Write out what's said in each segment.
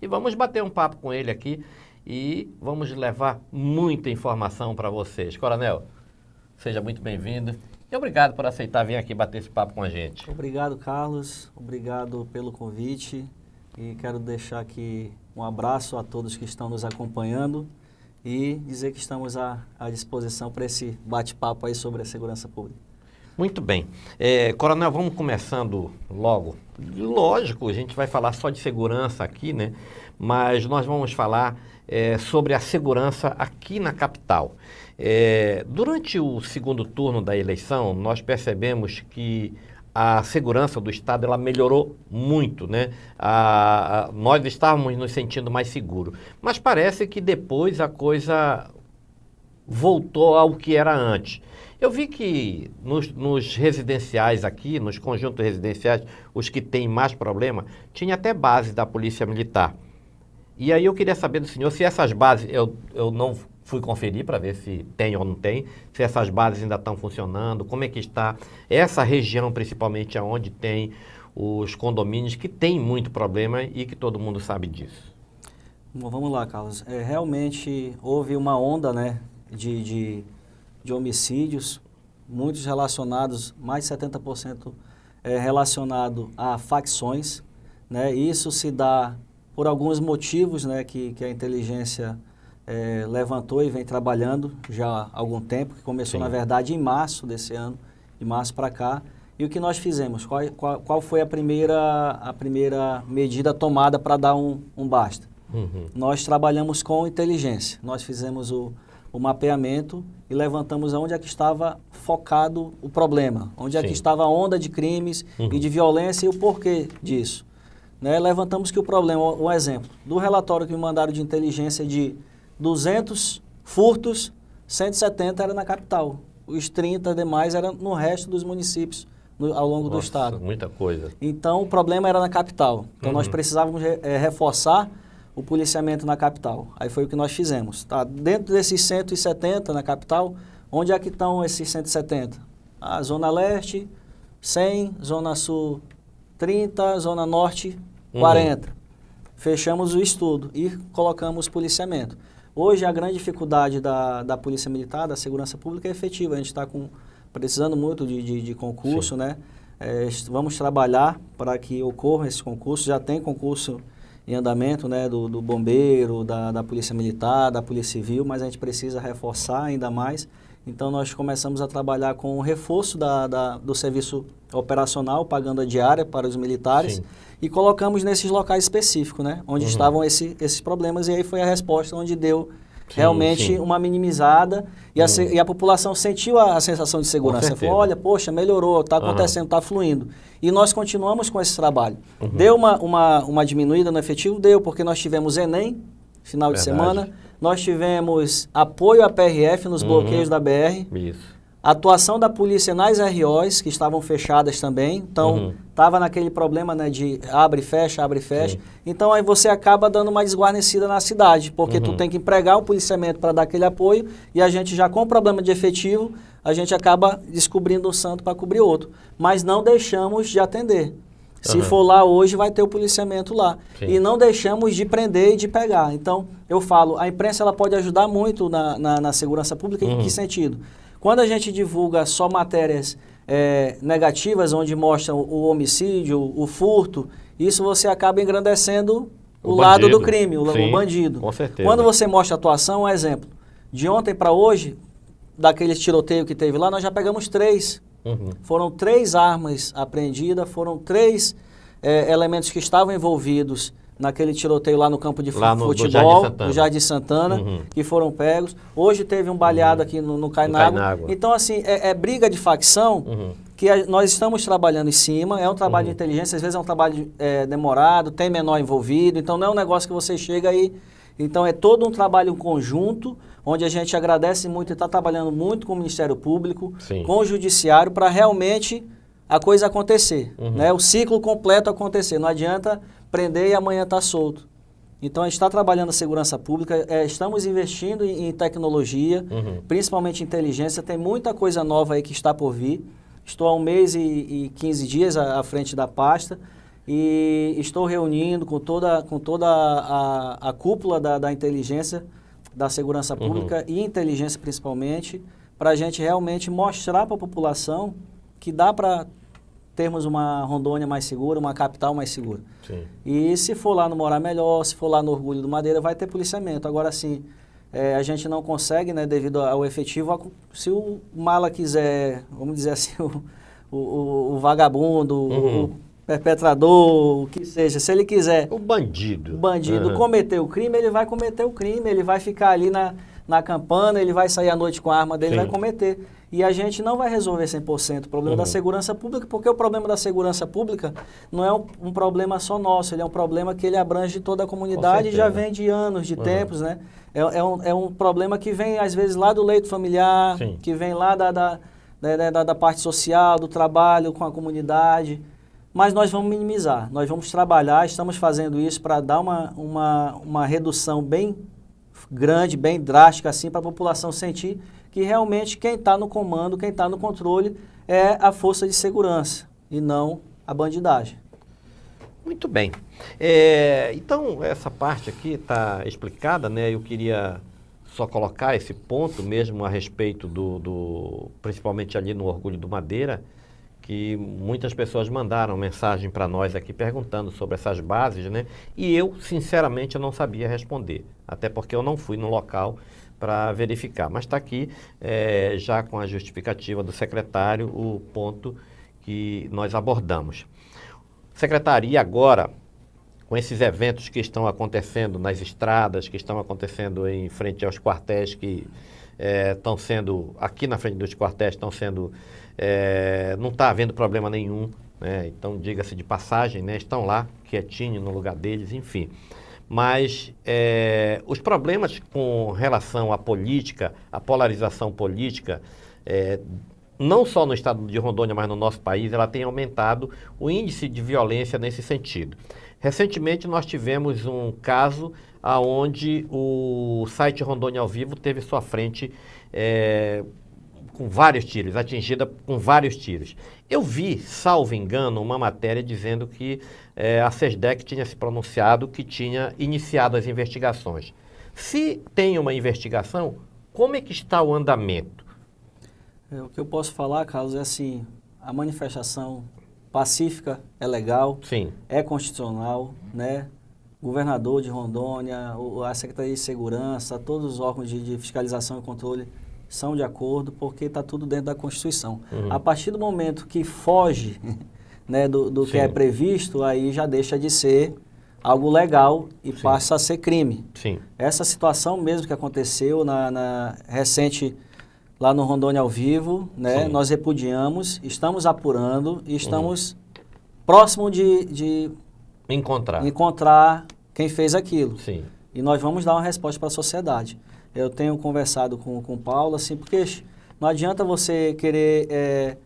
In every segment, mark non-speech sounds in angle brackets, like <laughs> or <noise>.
e vamos bater um papo com ele aqui e vamos levar muita informação para vocês. Coronel, seja muito bem-vindo. E obrigado por aceitar vir aqui bater esse papo com a gente. Obrigado, Carlos. Obrigado pelo convite. E quero deixar aqui um abraço a todos que estão nos acompanhando e dizer que estamos à, à disposição para esse bate-papo aí sobre a segurança pública. Muito bem. É, Coronel, vamos começando logo. Lógico, a gente vai falar só de segurança aqui, né? Mas nós vamos falar é, sobre a segurança aqui na capital. É, durante o segundo turno da eleição, nós percebemos que a segurança do Estado ela melhorou muito, né? A, a, nós estávamos nos sentindo mais seguros. Mas parece que depois a coisa voltou ao que era antes. Eu vi que nos, nos, residenciais aqui, nos conjuntos residenciais, os que têm mais problema, tinha até base da Polícia Militar. E aí eu queria saber do senhor se essas bases, eu, eu não fui conferir para ver se tem ou não tem, se essas bases ainda estão funcionando, como é que está essa região, principalmente aonde tem os condomínios que tem muito problema e que todo mundo sabe disso. Bom, vamos lá, Carlos. É, realmente houve uma onda né, de, de, de homicídios, muitos relacionados, mais de 70% é, relacionado a facções. Né? Isso se dá por alguns motivos né, que, que a inteligência é, levantou e vem trabalhando já há algum tempo, que começou, Sim. na verdade, em março desse ano, de março para cá. E o que nós fizemos? Qual, qual, qual, foi a primeira, a primeira medida tomada para dar um, um basta? Uhum. Nós trabalhamos com inteligência. Nós fizemos o, o mapeamento e levantamos onde é que estava focado o problema, onde Sim. é que estava a onda de crimes uhum. e de violência e o porquê disso. Né? Levantamos que o problema, um exemplo, do relatório que me mandaram de inteligência de 200 furtos, 170 era na capital. Os 30 demais eram no resto dos municípios no, ao longo Nossa, do estado. muita coisa. Então, o problema era na capital. Então, uhum. nós precisávamos é, reforçar o policiamento na capital. Aí foi o que nós fizemos. Tá? Dentro desses 170 na capital, onde é que estão esses 170? A Zona Leste, 100, Zona Sul, 30, Zona Norte, 40. Uhum. Fechamos o estudo e colocamos policiamento. Hoje, a grande dificuldade da, da Polícia Militar, da Segurança Pública, é efetiva. A gente está precisando muito de, de, de concurso, Sim. né? É, vamos trabalhar para que ocorra esse concurso. Já tem concurso em andamento, né? Do, do bombeiro, da, da Polícia Militar, da Polícia Civil, mas a gente precisa reforçar ainda mais. Então, nós começamos a trabalhar com o reforço da, da, do serviço operacional, pagando a diária para os militares. Sim e colocamos nesses locais específicos, né? Onde uhum. estavam esse, esses problemas e aí foi a resposta onde deu sim, realmente sim. uma minimizada e, a, e, a, população sentiu a, a sensação de segurança. Falou, olha, poxa, melhorou, está acontecendo, está uhum. fluindo. E nós continuamos com esse trabalho. Uhum. Deu uma, uma, uma diminuída no efetivo? Deu, porque nós tivemos Enem, final Verdade. de semana, nós tivemos apoio à PRF nos uhum. bloqueios da BR. Isso a atuação da polícia nas ROs, que estavam fechadas também. Então, estava uhum. naquele problema né, de abre e fecha, abre e fecha. Sim. Então, aí você acaba dando uma desguarnecida na cidade, porque uhum. tu tem que empregar o policiamento para dar aquele apoio e a gente já com problema de efetivo, a gente acaba descobrindo um santo para cobrir outro. Mas não deixamos de atender. Se uhum. for lá hoje, vai ter o policiamento lá. Sim. E não deixamos de prender e de pegar. Então, eu falo, a imprensa ela pode ajudar muito na, na, na segurança pública. Em que uhum. sentido? Quando a gente divulga só matérias é, negativas, onde mostram o homicídio, o furto, isso você acaba engrandecendo o, o lado do crime, o, Sim, o bandido. Com certeza. Quando você mostra a atuação, um exemplo. De ontem para hoje, daquele tiroteio que teve lá, nós já pegamos três. Uhum. Foram três armas apreendidas, foram três é, elementos que estavam envolvidos naquele tiroteio lá no campo de lá no, futebol, do Jardim Santana, uhum. que foram pegos. Hoje teve um baleado uhum. aqui no, no Cainágua. Então, assim, é, é, briga de facção uhum. que a, nós estamos trabalhando em cima. É um trabalho de uhum. inteligência, às vezes é um trabalho é, demorado, tem menor envolvido. Então, não é um negócio que você chega aí... Então, é todo um trabalho conjunto, onde a gente agradece muito e está trabalhando muito com o Ministério Público, Sim. com o Judiciário, para realmente a coisa acontecer, uhum. né? o ciclo completo acontecer. Não adianta prender e amanhã está solto. Então, a gente está trabalhando a segurança pública, é, estamos investindo em, em tecnologia, uhum. principalmente inteligência. Tem muita coisa nova aí que está por vir. Estou há um mês e, e 15 dias à, à frente da pasta E estou reunindo com toda, com toda a, a cúpula da, da inteligência, da segurança uhum. pública uhum. e inteligência principalmente, para a gente realmente mostrar para a população que dá para termos uma Rondônia mais segura, uma capital mais segura. Sim. E se for lá no Morar Melhor, se for lá no Orgulho do Madeira, vai ter policiamento. Agora, sim, é, a gente não consegue, né, devido ao efetivo, se o mala quiser, vamos dizer assim, <laughs> o, o, o vagabundo, uhum. o perpetrador, o que seja, se ele quiser... O bandido. O bandido uhum. cometer o crime, ele vai cometer o crime, ele vai ficar ali na, na campana, ele vai sair à noite com a arma dele, Sim. vai cometer. E a gente não vai resolver 100% o problema uhum. da segurança pública, porque o problema da segurança pública não é um, um, problema só nosso, ele é um problema que ele abrange toda a comunidade e já vem de anos, de uhum. tempos, né? É, é, um, é um problema que vem, às vezes, lá do leito familiar, Sim. que vem lá da, da, da, da, parte social, do trabalho com a comunidade. Mas nós vamos minimizar, nós vamos trabalhar, estamos fazendo isso para dar uma, uma, uma redução bem grande, bem drástica, assim, para a população sentir que realmente quem está no comando, quem está no controle é a força de segurança e não a bandidagem. Muito bem. É, então, essa parte aqui está explicada, né? Eu queria só colocar esse ponto mesmo a respeito do, do, principalmente ali no Orgulho do Madeira, que muitas pessoas mandaram mensagem para nós aqui perguntando sobre essas bases, né? E eu, sinceramente, eu não sabia responder, até porque eu não fui no local para verificar. Mas está aqui, é, já com a justificativa do secretário, o ponto que nós abordamos. Secretaria agora, com esses eventos que estão acontecendo nas estradas, que estão acontecendo em frente aos quartéis que estão é, sendo, aqui na frente dos quartéis, estão sendo, é, não está havendo problema nenhum, né? então diga-se de passagem, né? estão lá quietinho no lugar deles, enfim mas é, os problemas com relação à política, à polarização política, não só no estado de Rondônia, mas no nosso país, ela tem aumentado o índice de violência nesse sentido. Recentemente nós tivemos um caso onde o site Rondônia ao Vivo teve sua frente é, com vários tiros, atingida com vários tiros. Eu vi, salvo engano, uma matéria dizendo que é, a SESDEC tinha se pronunciado que tinha iniciado as investigações. Se tem uma investigação, como é que está o andamento? É, o que eu posso falar, Carlos, é assim, a manifestação pacífica é legal, Sim. é constitucional, né? governador de Rondônia, a Secretaria de Segurança, todos os órgãos de, de fiscalização e controle são de acordo porque está tudo dentro da Constituição. Uhum. A partir do momento que foge <laughs> né, do, do que é previsto, aí já deixa de ser algo legal e Sim. passa a ser crime. Sim. Essa situação mesmo que aconteceu na, na recente lá no Rondônia ao vivo, né, nós repudiamos, estamos apurando e estamos uhum. próximo de, de encontrar. encontrar quem fez aquilo. Sim. E nós vamos dar uma resposta para a sociedade. Eu tenho conversado com, com o Paulo, assim, porque não adianta você querer é,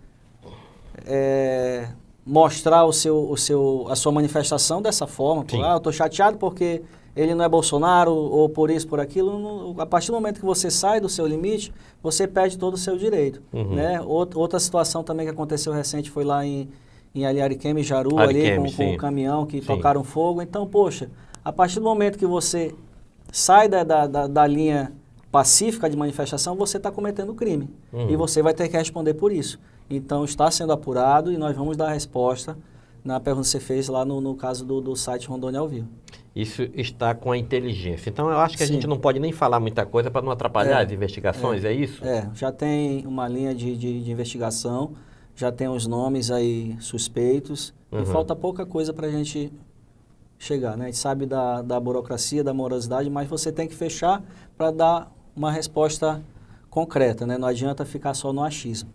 é, mostrar o seu, o seu, a sua manifestação dessa forma. Por, ah, eu estou chateado porque ele não é Bolsonaro ou por isso, por aquilo. Não, a partir do momento que você sai do seu limite, você perde todo o seu direito. Uhum. Né? Outra situação também que aconteceu recente foi lá em, em ali Jaru, ali com, com o caminhão que sim. tocaram fogo. Então, poxa, a partir do momento que você sai da, da, da, da linha pacífica de manifestação, você está cometendo crime. Uhum. E você vai ter que responder por isso. Então, está sendo apurado e nós vamos dar a resposta na pergunta que você fez lá no, no caso do, do site Rondônia ao Vivo. Isso está com a inteligência. Então, eu acho que Sim. a gente não pode nem falar muita coisa para não atrapalhar é, as investigações, é, é, isso? É, já tem uma linha de, de, de investigação, já tem os nomes aí suspeitos, uhum. e falta pouca coisa para a gente chegar. Né? A gente sabe da, da burocracia, da morosidade, mas você tem que fechar para dar uma resposta concreta. Né? Não adianta ficar só no achismo.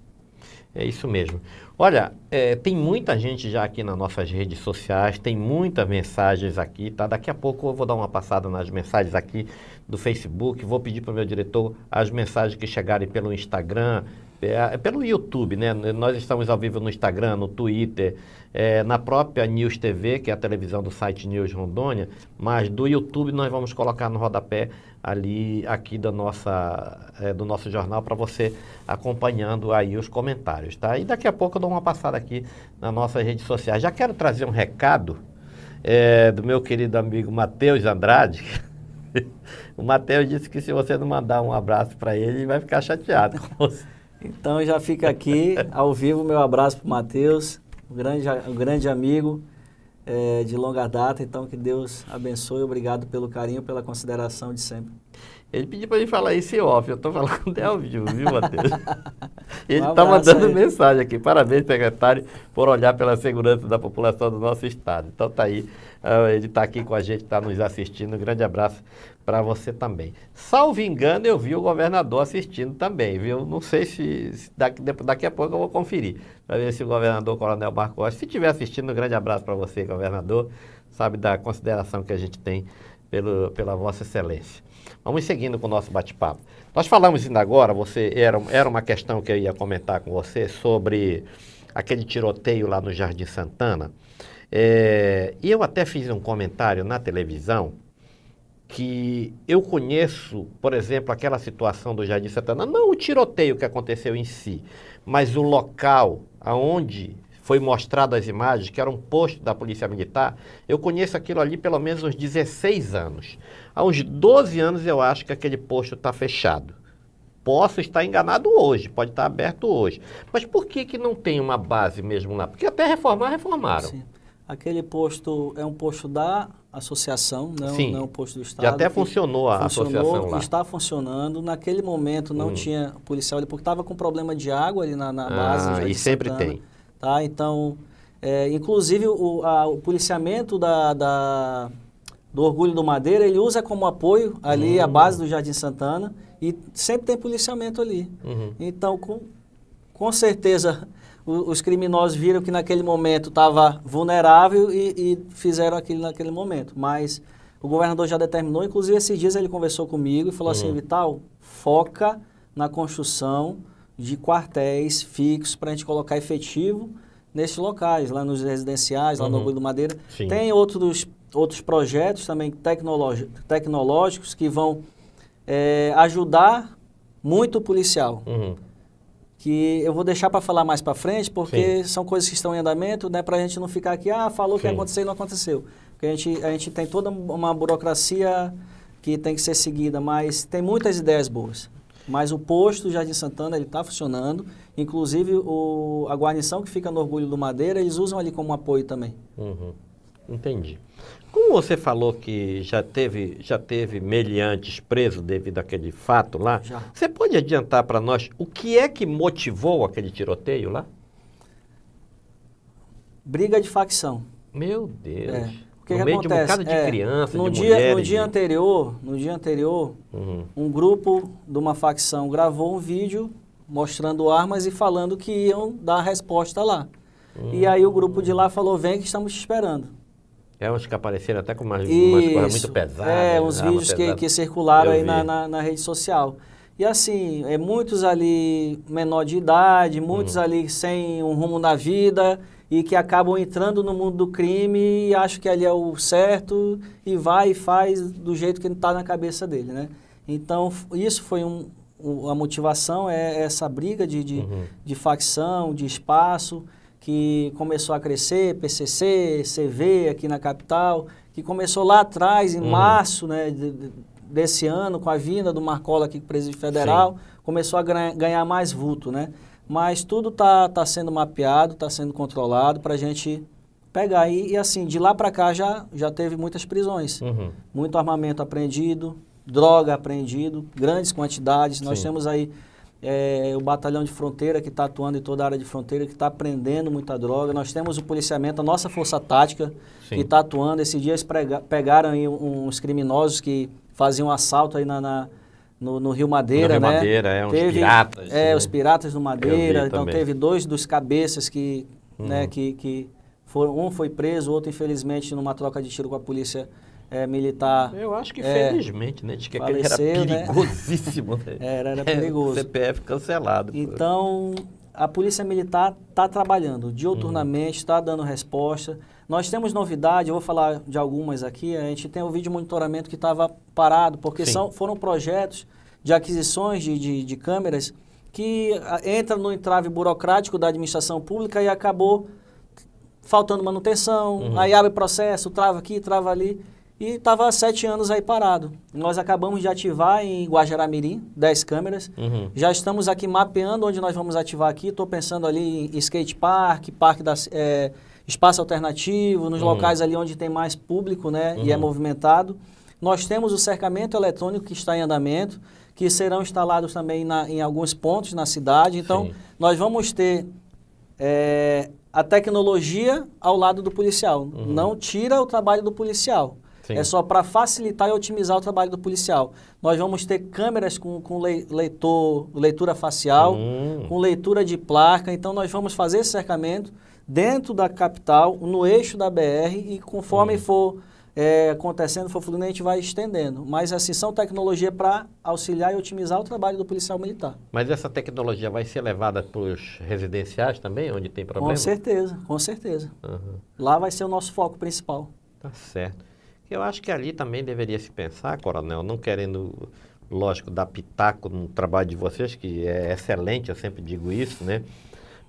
É isso mesmo. Olha, é, tem muita gente já aqui nas nossas redes sociais, tem muitas mensagens aqui, tá? Daqui a pouco eu vou dar uma passada nas mensagens aqui do Facebook, vou pedir para o meu diretor as mensagens que chegarem pelo Instagram, é, pelo YouTube, né? Nós estamos ao vivo no Instagram, no Twitter, é, na própria News TV, que é a televisão do site News Rondônia, mas do YouTube nós vamos colocar no rodapé ali, aqui da nossa, é, do nosso jornal, para você acompanhando aí os comentários, tá? E daqui a pouco eu dou uma passada aqui nas nossas redes sociais. Já quero trazer um recado é, do meu querido amigo Matheus Andrade. <laughs> o Matheus disse que se você não mandar um abraço para ele, ele vai ficar chateado com você. Então já fica aqui, ao vivo, meu abraço para o Matheus um grande, um grande amigo é, de longa data. Então, que Deus abençoe. Obrigado pelo carinho, pela consideração de sempre. Ele pediu para ele falar isso em off. Eu estou falando é ao vivo, viu, Matheus? <laughs> <laughs> Ele está um mandando aí. mensagem aqui. Parabéns, secretário, por olhar pela segurança da população do nosso estado. Então, tá aí. Uh, ele está aqui com a gente, está nos assistindo. Um grande abraço para você também. Salvo engano, eu vi o governador assistindo também, viu? Não sei se, se daqui, daqui a pouco eu vou conferir, para ver se o governador Coronel Marcos, se estiver assistindo, um grande abraço para você, governador, sabe da consideração que a gente tem pelo, pela Vossa Excelência. Vamos seguindo com o nosso bate-papo. Nós falamos ainda agora, você era, era uma questão que eu ia comentar com você sobre aquele tiroteio lá no Jardim Santana. É, e eu até fiz um comentário na televisão que eu conheço, por exemplo, aquela situação do Jardim Santana, não o tiroteio que aconteceu em si, mas o local aonde foi mostrado as imagens, que era um posto da Polícia Militar, eu conheço aquilo ali pelo menos uns 16 anos. Há uns 12 anos eu acho que aquele posto está fechado. Posso estar enganado hoje, pode estar aberto hoje. Mas por que, que não tem uma base mesmo lá? Porque até reformar, reformaram. Sim. Aquele posto é um posto da associação, não, Sim, não é um posto do Estado. Já até funcionou a funcionou, associação lá. Está funcionando. Naquele momento não hum. tinha policial ali, porque estava com problema de água ali na, na base. Ah, e sempre Santana, tem. Tá? Então, é, inclusive o, a, o policiamento da, da, do Orgulho do Madeira, ele usa como apoio ali a base do Jardim Santana e sempre tem policiamento ali. Uhum. Então, com, com certeza os criminosos viram que naquele momento estava vulnerável e, e, fizeram aquilo naquele momento. Mas o governador já determinou, inclusive esses dias ele conversou comigo e falou assim, uhum. assim, Vital, foca na construção de quartéis fixos para a gente colocar efetivo nesses locais, lá nos residenciais, lá uhum. no Orgulho do Madeira. Sim. Tem outros, outros projetos também tecnológicos que vão é, ajudar muito o policial. Uhum que eu vou deixar para falar mais para frente, porque Sim. são coisas que estão em andamento, né, para a gente não ficar aqui, ah, falou Sim. que ia acontecer e não aconteceu. Porque a gente, a gente tem toda uma burocracia que tem que ser seguida, mas tem muitas ideias boas. Mas o posto Jardim Santana ele está funcionando, inclusive o, a guarnição que fica no Orgulho do Madeira, eles usam ali como apoio também. Uhum. Entendi. Como você falou que já teve, já teve meliantes presos devido àquele fato lá, já. você pode adiantar para nós o que é que motivou aquele tiroteio lá? Briga de facção. Meu Deus. É. O que, no que meio acontece? de um de é, crianças, no de dia, mulheres, No dia de... anterior, no dia anterior uhum. um grupo de uma facção gravou um vídeo mostrando armas e falando que iam dar a resposta lá. Uhum. E aí o grupo de lá falou, vem que estamos te esperando. É uns que apareceram até com umas, umas coisas muito pesadas. É, uns né? vídeos que, que circularam Eu aí na, na, na, rede social. E assim, é, muitos ali menor de idade, muitos hum. ali sem um rumo na vida e que acabam entrando no mundo do crime e acham que ali é o certo e vai e faz do jeito que está na cabeça dele, né? Então, isso foi um, a motivação, é essa briga de, de, uhum. de facção, de espaço, que começou a crescer, PCC, CV aqui na capital, que começou lá atrás, em uhum. março né, de, desse ano, com a vinda do Marcola aqui, presidente federal, Sim. começou a ganhar mais vulto, né? Mas tudo está tá sendo mapeado, está sendo controlado para a gente pegar. E, e, assim, de lá para cá já, já teve muitas prisões. Uhum. Muito armamento apreendido, droga apreendido, grandes quantidades. Nós Sim. temos aí é, o batalhão de fronteira que está atuando em toda a área de fronteira, que está prendendo muita droga. Nós temos o policiamento, a nossa força tática, Sim. que está atuando. Esses dias pegaram aí uns criminosos que faziam assalto aí na, na no, no, Rio Madeira, no Rio né? Madeira, é, uns teve, piratas. É, né? os piratas do Madeira. Então também. teve dois dos cabeças que, né, uhum. né, que, que foram, um foi preso, o outro infelizmente numa troca de tiro com a polícia é, militar. Eu acho que é, felizmente, né? Diz que faleceu, aquele era perigosíssimo. Né? <laughs> Era, era perigoso. CPF cancelado. Então, a Polícia Militar está trabalhando diuturnamente, está uhum. dando resposta. Nós temos novidade, eu vou falar de algumas aqui. A gente tem o vídeo monitoramento que estava parado, porque são, foram projetos de aquisições de, de, de câmeras que entra no entrave burocrático da administração pública e acabou faltando manutenção, uhum. aí abre processo, trava aqui, trava ali. E estava sete anos aí parado. Nós acabamos de ativar em Guajaramirim 10 câmeras. Uhum. Já estamos aqui mapeando onde nós vamos ativar aqui. Estou pensando ali em skate park, parque da, é, espaço alternativo, nos uhum. locais ali onde tem mais público né, uhum. e é uhum. movimentado. Nós temos o cercamento eletrônico que está em andamento, que serão instalados também na, em alguns pontos na cidade. Então, Sim. nós vamos ter é, a tecnologia ao lado do policial. Uhum. Não tira o trabalho do policial. Sim. É só para facilitar e otimizar o trabalho do policial. Nós vamos ter câmeras com, com leitor, leitura facial, hum. com leitura de placa. Então, nós vamos fazer esse cercamento dentro da capital, no eixo da BR, e conforme hum. for é, acontecendo, for fluindo, a gente vai estendendo. Mas, assim, são tecnologia para auxiliar e otimizar o trabalho do policial militar. Mas essa tecnologia vai ser levada para os residenciais também, onde tem problema? Com certeza, com certeza. Uhum. Lá vai ser o nosso foco principal. Tá certo. Eu acho que ali também deveria se pensar, coronel, não querendo, lógico, dar pitaco no trabalho de vocês, que é excelente, eu sempre digo isso, né?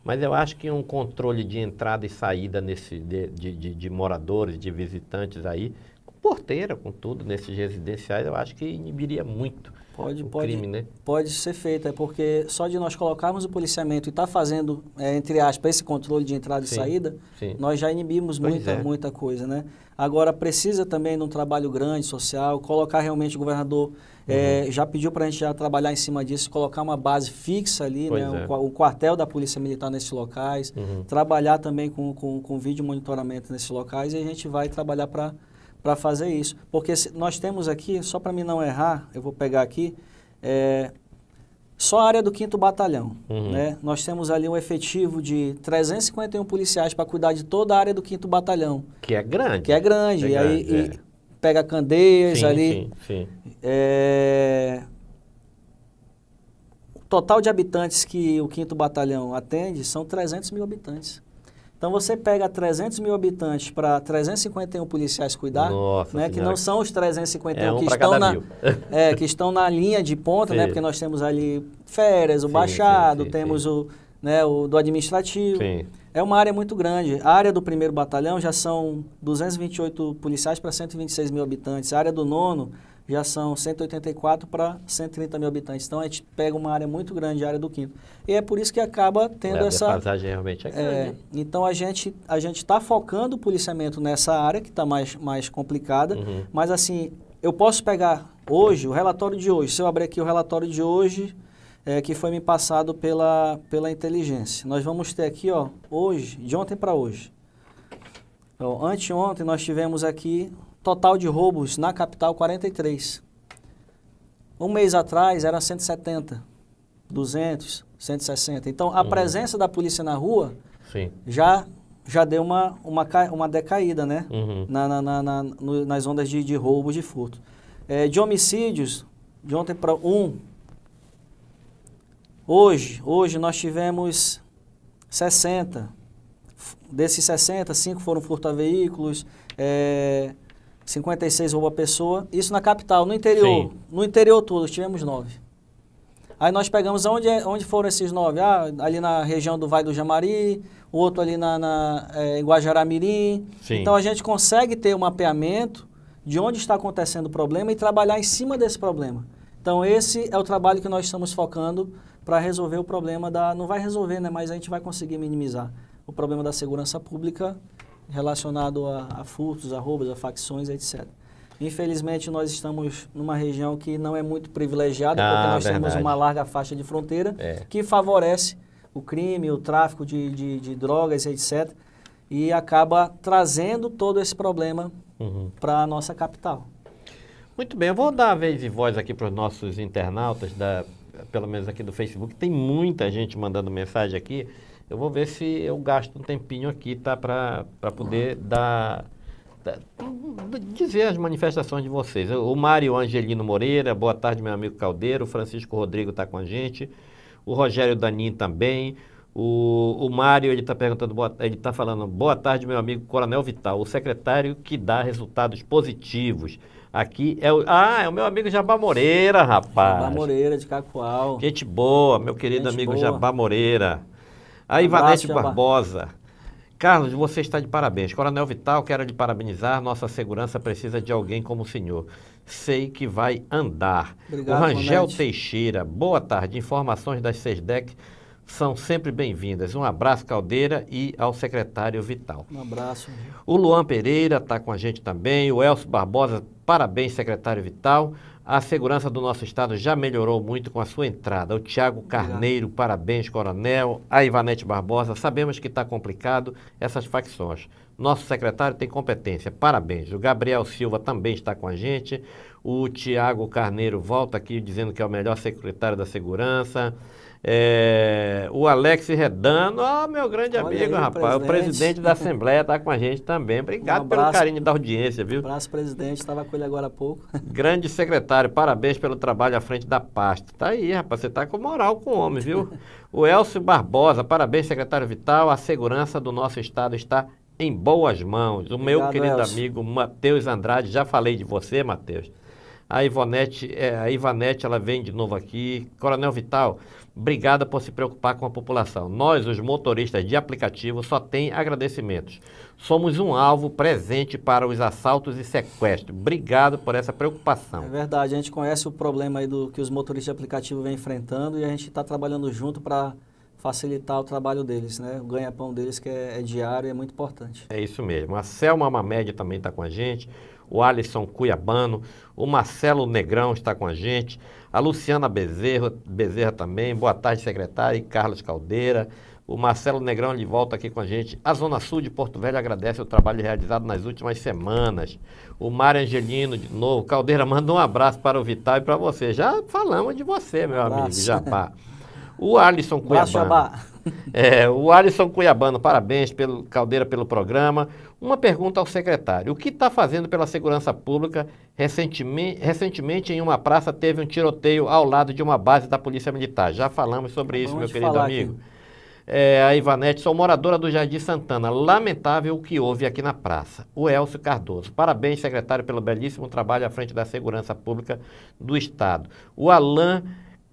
Mas eu acho que um controle de entrada e saída nesse, de, de, de moradores, de visitantes aí, com porteira, com tudo, nesses residenciais, eu acho que inibiria muito pode, pode, crime, né? Pode ser feito, é porque só de nós colocarmos o policiamento e estar tá fazendo, é, entre aspas, esse controle de entrada sim, e saída, sim. nós já inibimos muita, é. muita coisa, né? Agora, precisa também de um trabalho grande, social, colocar realmente o governador é, uhum. já pediu para a gente já trabalhar em cima disso, colocar uma base fixa ali, né, é. o, o, quartel da Polícia Militar nesses locais, uhum. trabalhar também com, com, com vídeo monitoramento nesses locais e a gente vai trabalhar para fazer isso. Porque se, nós temos aqui, só para mim não errar, eu vou pegar aqui, é, só a área do 5 Batalhão. Uhum. Né? Nós temos ali um efetivo de 351 policiais para cuidar de toda a área do 5 Batalhão. Que é grande. Que é grande. É e aí é. e pega Candeias sim, ali. Sim, sim. É... O total de habitantes que o 5 Batalhão atende são 300 mil habitantes. Então você pega 300 mil habitantes para 351 policiais cuidar, Nossa né, que não são os 351 é um que, estão na, <laughs> é, que estão na linha de ponta, né, porque nós temos ali férias, o sim, baixado, sim, sim, temos o, né, o do administrativo. É uma área muito grande. A área do primeiro batalhão já são 228 policiais para 126 mil habitantes. A área do nono já são 184 para 130 mil habitantes. Então a gente pega uma área muito grande, a área do quinto. E é por isso que acaba tendo é, essa. A passagem realmente é grande. É, então a gente a gente está focando o policiamento nessa área que está mais, mais complicada. Uhum. Mas assim, eu posso pegar hoje, o relatório de hoje, se eu abrir aqui o relatório de hoje, é, que foi me passado pela, pela inteligência. Nós vamos ter aqui, ó, hoje, de ontem para hoje. Então, anteontem nós tivemos aqui Total de roubos na capital, 43. Um mês atrás era 170, 200, 160. Então, a uhum. presença da polícia na rua Sim. já já deu uma, uma, uma decaída, né? Uhum. Na, na, na, na no, nas ondas de, de roubos, de furto. É, de homicídios, de ontem para um. Hoje, hoje nós tivemos 60. Desses 60, 5 foram furto a veículos, é, 56 roubo a pessoa. Isso na capital. No interior, Sim. no interior todo, tivemos nove. Aí nós pegamos onde, é, onde foram esses nove? Ah, ali na região do Vale do Jamari, o outro ali na, na é, em Guajaramirim. Sim. Então a gente consegue ter um mapeamento de onde está acontecendo o problema e trabalhar em cima desse problema. Então esse é o trabalho que nós estamos focando para resolver o problema da... Não vai resolver, né? Mas a gente vai conseguir minimizar o problema da segurança pública relacionado a, a furtos, a roubos, a facções, etc. Infelizmente, nós estamos numa região que não é muito privilegiada, ah, porque nós verdade. temos uma larga faixa de fronteira é. que favorece o crime, o tráfico de, de, de, drogas, etc. E acaba trazendo todo esse problema uhum. para a nossa capital. Muito bem, eu vou dar a vez e voz aqui para os nossos internautas, da, pelo menos aqui do Facebook. Tem muita gente mandando mensagem aqui. Eu vou ver se eu gasto um tempinho aqui, tá? Para poder dar dizer as manifestações de vocês. O Mário Angelino Moreira, boa tarde, meu amigo Caldeiro. O Francisco Rodrigo está com a gente. O Rogério Danin também. O, o Mário, ele está perguntando, boa, ele está falando, boa tarde, meu amigo Coronel Vital, o secretário que dá resultados positivos. Aqui é o. Ah, é o meu amigo Jabá Moreira, rapaz. Jabá Moreira, de Cacoal. Gente boa, meu querido Gente amigo boa. Jabá Moreira. A Ivanete Barbosa. Carlos, você está de parabéns. Coronel Vital, quero lhe parabenizar. Nossa segurança precisa de alguém como o senhor. Sei que vai andar. Obrigado, o Rangel. Teixeira, boa tarde. Informações das SESDEC são sempre bem-vindas. Um abraço, Caldeira, e ao secretário Vital. Um abraço. O Luan Pereira está com a gente também. O Elcio Barbosa, parabéns, secretário Vital. A segurança do nosso estado já melhorou muito com a sua entrada. O Tiago Carneiro, parabéns, coronel. A Ivanete Barbosa, sabemos que está complicado essas facções. Nosso secretário tem competência, parabéns. O Gabriel Silva também está com a gente. O Tiago Carneiro volta aqui dizendo que é o melhor secretário da segurança. É, o Alex Redano, ó, meu grande Olha amigo, aí, rapaz, presidente. o presidente da <laughs> Assembleia está com a gente também. Obrigado um pelo carinho da audiência, viu? Um abraço, presidente, estava com ele agora há pouco. <laughs> Grande secretário, parabéns pelo trabalho à frente da pasta. Tá aí, rapaz, você está com moral com o homem, viu? <laughs> o Elcio Barbosa, parabéns, secretário Vital, a segurança do nosso estado está em boas mãos. O Obrigado, meu querido Elcio. amigo Matheus Andrade, já falei de você, Matheus. A Ivonete, é, a Ivanete, ela vem de novo aqui. Coronel Vital, obrigada por se preocupar com a população. Nós, os motoristas de aplicativo, só tem agradecimentos. Somos um alvo presente para os assaltos e sequestros. Obrigado por essa preocupação. É verdade, a gente conhece o problema aí do que os motoristas de aplicativo vêm enfrentando e a gente está trabalhando junto para facilitar o trabalho deles, né? O ganha-pão deles que é, é diário e é muito importante. É isso mesmo. A Selma Mamed também está com a gente o Alisson Cuiabano, o Marcelo Negrão está com a gente, a Luciana Bezerra, Bezerra também, boa tarde, secretária, e Carlos Caldeira, o Marcelo Negrão de volta aqui com a gente. A Zona Sul de Porto Velho agradece o trabalho realizado nas últimas semanas. O Mário Angelino, de novo. Caldeira, manda um abraço para o Vital e para você. Já falamos de você, meu um amigo Japá. O Alisson Cuiabano. <laughs> É, o Alisson Cuiabano, parabéns pelo Caldeira pelo programa. Uma pergunta ao secretário: o que está fazendo pela segurança pública? Recentemente, recentemente, em uma praça, teve um tiroteio ao lado de uma base da Polícia Militar. Já falamos sobre isso, Vamos meu querido amigo. É, a Ivanete, sou moradora do Jardim Santana. Lamentável o que houve aqui na praça. O Elcio Cardoso. Parabéns, secretário, pelo belíssimo trabalho à frente da segurança pública do Estado. O Alain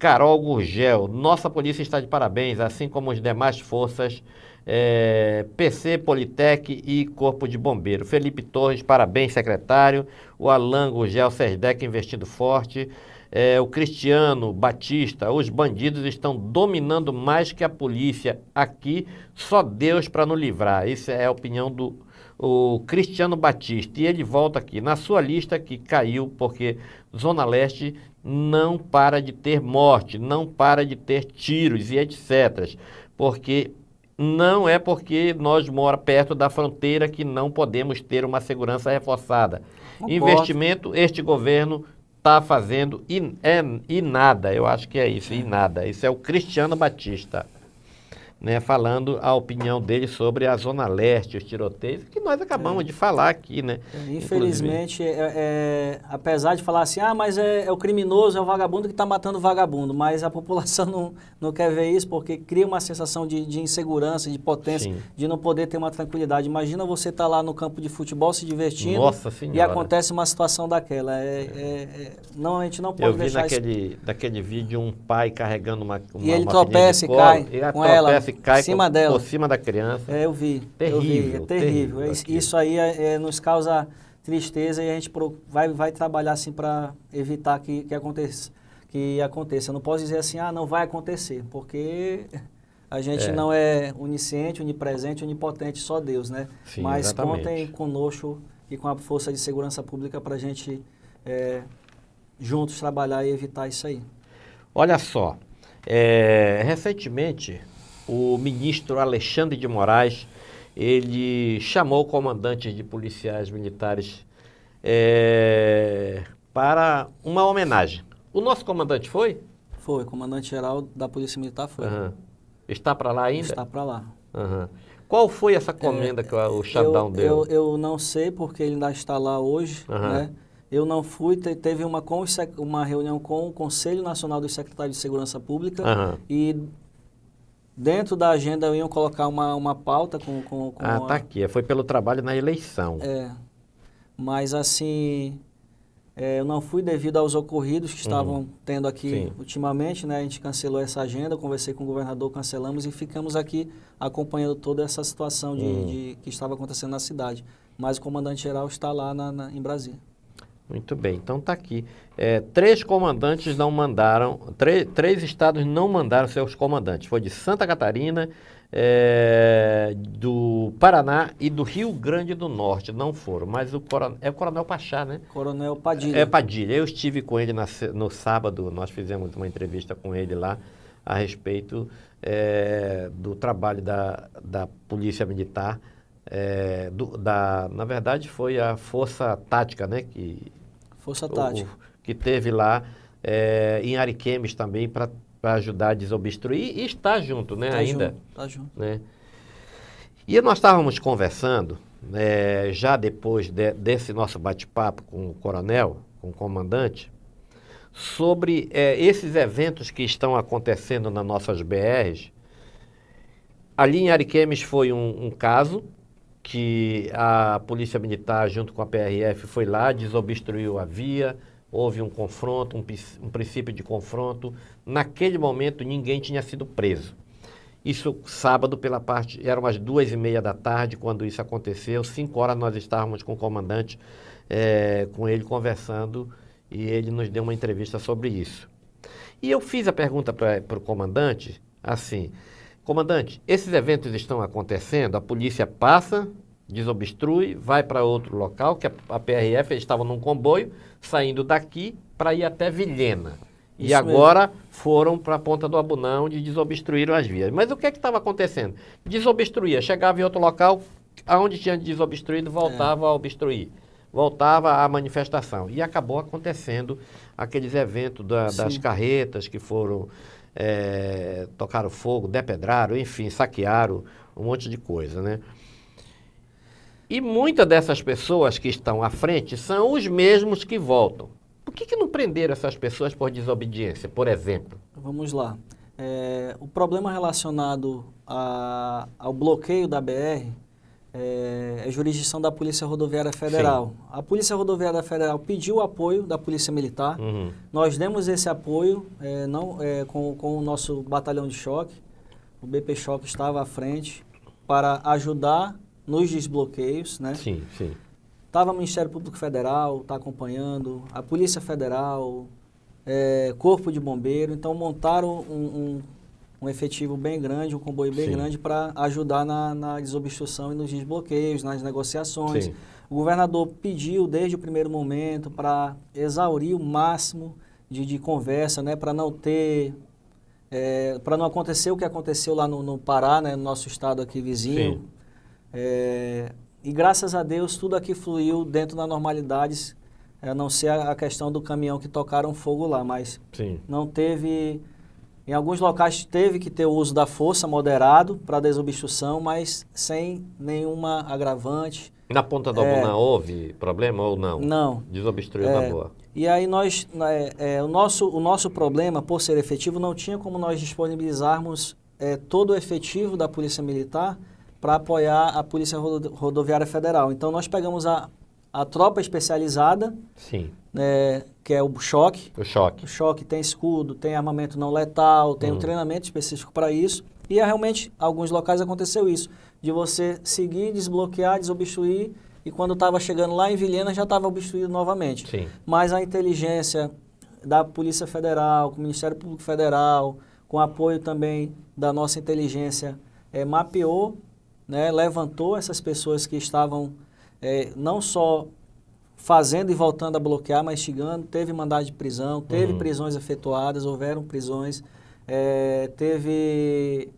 Carol Gurgel, nossa polícia está de parabéns, assim como as demais forças, é, PC, Politec e Corpo de Bombeiro. Felipe Torres, parabéns, secretário. O Alan Gurgel, SESDEC investindo forte. É, o Cristiano Batista, os bandidos estão dominando mais que a polícia aqui, só Deus para nos livrar. Isso é a opinião do o Cristiano Batista. E ele volta aqui, na sua lista que caiu, porque Zona Leste não para de ter morte, não para de ter tiros e etc. Porque não é porque nós moramos perto da fronteira que não podemos ter uma segurança reforçada. Investimento, este governo está fazendo e, é, e nada, eu acho que é isso, e nada. Isso é o Cristiano Batista né, falando a opinião dele sobre a Zona Leste, os tiroteios, que nós acabamos é. de falar aqui, né? É, infelizmente, é, é, apesar de falar assim, ah, mas é, é o criminoso, é o vagabundo que está matando o vagabundo, mas a <laughs> população não, não quer ver isso porque cria uma sensação de, de insegurança, de potência, Sim. de não poder ter uma tranquilidade. Imagina você estar tá lá no campo de futebol se divertindo e acontece uma situação daquela. Não, a gente não pode Eu vi naquele, isso. naquele vídeo um pai carregando uma, uma E ele tropeça e cai com ela cai cima com, dela. por cima da criança. É, eu vi. Terrível. Eu vi. É terrível. terrível Isso aí é, é, nos causa tristeza e a gente pro, vai, vai trabalhar assim para evitar que, que aconteça. Que aconteça. Eu não posso dizer assim, ah, não vai acontecer, porque a gente é. não é onisciente, onipresente, onipotente, só Deus, né? Sim, Mas exatamente. contem conosco e com a força de segurança pública para a gente é, juntos trabalhar e evitar isso aí. Olha só, é, recentemente o ministro Alexandre de Moraes, ele chamou comandantes de policiais militares é, para uma homenagem. O nosso comandante foi? Foi, comandante geral da Polícia Militar foi. Uhum. Está para lá ainda? Está para lá. Uhum. Qual foi essa comenda é, que o shutdown eu, deu? Eu, eu não sei, porque ele ainda está lá hoje, uhum. né? Eu não fui, teve uma, uma reunião com o Conselho Nacional dos Secretários de Segurança Pública uhum. e dentro da agenda iam colocar uma, uma pauta com, com, com Ah, tá aqui. Foi pelo trabalho na eleição. É. Mas assim, é, eu não fui devido aos ocorridos que estavam uhum. tendo aqui Sim. ultimamente, né? A gente cancelou essa agenda, conversei com o governador, cancelamos e ficamos aqui acompanhando toda essa situação de, uhum. de que estava acontecendo na cidade. Mas o comandante-geral está lá na, na, em Brasília. Muito bem, então está aqui. É, três comandantes não mandaram, três estados não mandaram seus comandantes. Foi de Santa Catarina, é, do Paraná e do Rio Grande do Norte. Não foram, mas o coronel, é o Coronel Pachá, né? Coronel Padilha. É Padilha. Eu estive com ele na, no sábado, nós fizemos uma entrevista com ele lá a respeito é, do trabalho da, da Polícia Militar. É, do, da, na verdade, foi a Força Tática, né? Que, Força Tática. O, que teve lá é, em Ariquemes também para ajudar a desobstruir e está junto, né, tá ainda. Junto, tá junto. Né? E nós estávamos conversando, é, já depois de, desse nosso bate-papo com o coronel, com o comandante, sobre é, esses eventos que estão acontecendo nas nossas BRs. Ali em Ariquemes foi um, um caso que a Polícia Militar, junto com a PRF, foi lá, desobstruiu a via, houve um confronto, um, um, princípio de confronto. Naquele momento, ninguém tinha sido preso. Isso sábado, pela parte, eram umas duas e meia da tarde quando isso aconteceu. Cinco horas nós estávamos com o comandante, é, com ele conversando, e ele nos deu uma entrevista sobre isso. E eu fiz a pergunta para o comandante, assim, comandante, esses eventos estão acontecendo, a polícia passa, desobstrui, vai para outro local, que a, a PRF, eles estavam num comboio, saindo daqui para ir até Vilhena. Isso e agora mesmo. foram para a ponta do Abunão onde desobstruíram as vias. Mas o que é que estava acontecendo? Desobstruía, chegava em outro local, aonde tinha desobstruído, voltava é. a obstruir. Voltava a manifestação. E acabou acontecendo aqueles eventos da, das carretas que foram. É, tocaram fogo, depedraram, enfim, saquearam um monte de coisa, né? E muitas dessas pessoas que estão à frente são os mesmos que voltam. Por que, que não prenderam essas pessoas por desobediência, por exemplo? Vamos lá. É, o problema relacionado a, ao bloqueio da BR é, é, jurisdição da Polícia Rodoviária Federal. Sim. A Polícia Rodoviária Federal pediu o apoio da Polícia Militar. Uhum. Nós demos esse apoio é, não, é, com, com o nosso batalhão de choque. O BP Choque estava à frente para ajudar nos desbloqueios, né? Sim, sim. Estava o Ministério Público Federal, está acompanhando, a Polícia Federal, é, Corpo de Bombeiro, então montaram um, um, um, efetivo bem grande, um comboio bem sim. grande para ajudar na, na, desobstrução e nos desbloqueios, nas negociações. Sim. O governador pediu desde o primeiro momento para exaurir o máximo de, de conversa, né, para não ter é, para não acontecer o que aconteceu lá no, no Pará, né, no nosso estado aqui vizinho. É, e graças a Deus tudo aqui fluiu dentro da normalidade, a não ser a, questão do caminhão que tocaram fogo lá, mas Sim. não teve. Em alguns locais teve que ter o uso da força moderado para desobstrução, mas sem nenhuma agravante. Na ponta do é, houve problema ou não? Não. Desobstruiu é, na boa. E aí nós, é, é, o, nosso, o nosso problema, por ser efetivo, não tinha como nós disponibilizarmos é, todo o efetivo da Polícia Militar para apoiar a Polícia Rodoviária Federal. Então, nós pegamos a, a tropa especializada, Sim. Né, que é o choque. O choque. O choque tem escudo, tem armamento não letal, tem hum. um treinamento específico para isso. E é, realmente, alguns locais aconteceu isso, de você seguir, desbloquear, desobstruir, e quando estava chegando lá em Vilhena já estava obstruído novamente. Sim. Mas a inteligência da Polícia Federal, com o Ministério Público Federal, com apoio também da nossa inteligência, é, mapeou né, levantou essas pessoas que estavam é, não só fazendo e voltando a bloquear, mas chegando, teve mandado de prisão, teve uhum. prisões efetuadas, houveram prisões, é, teve,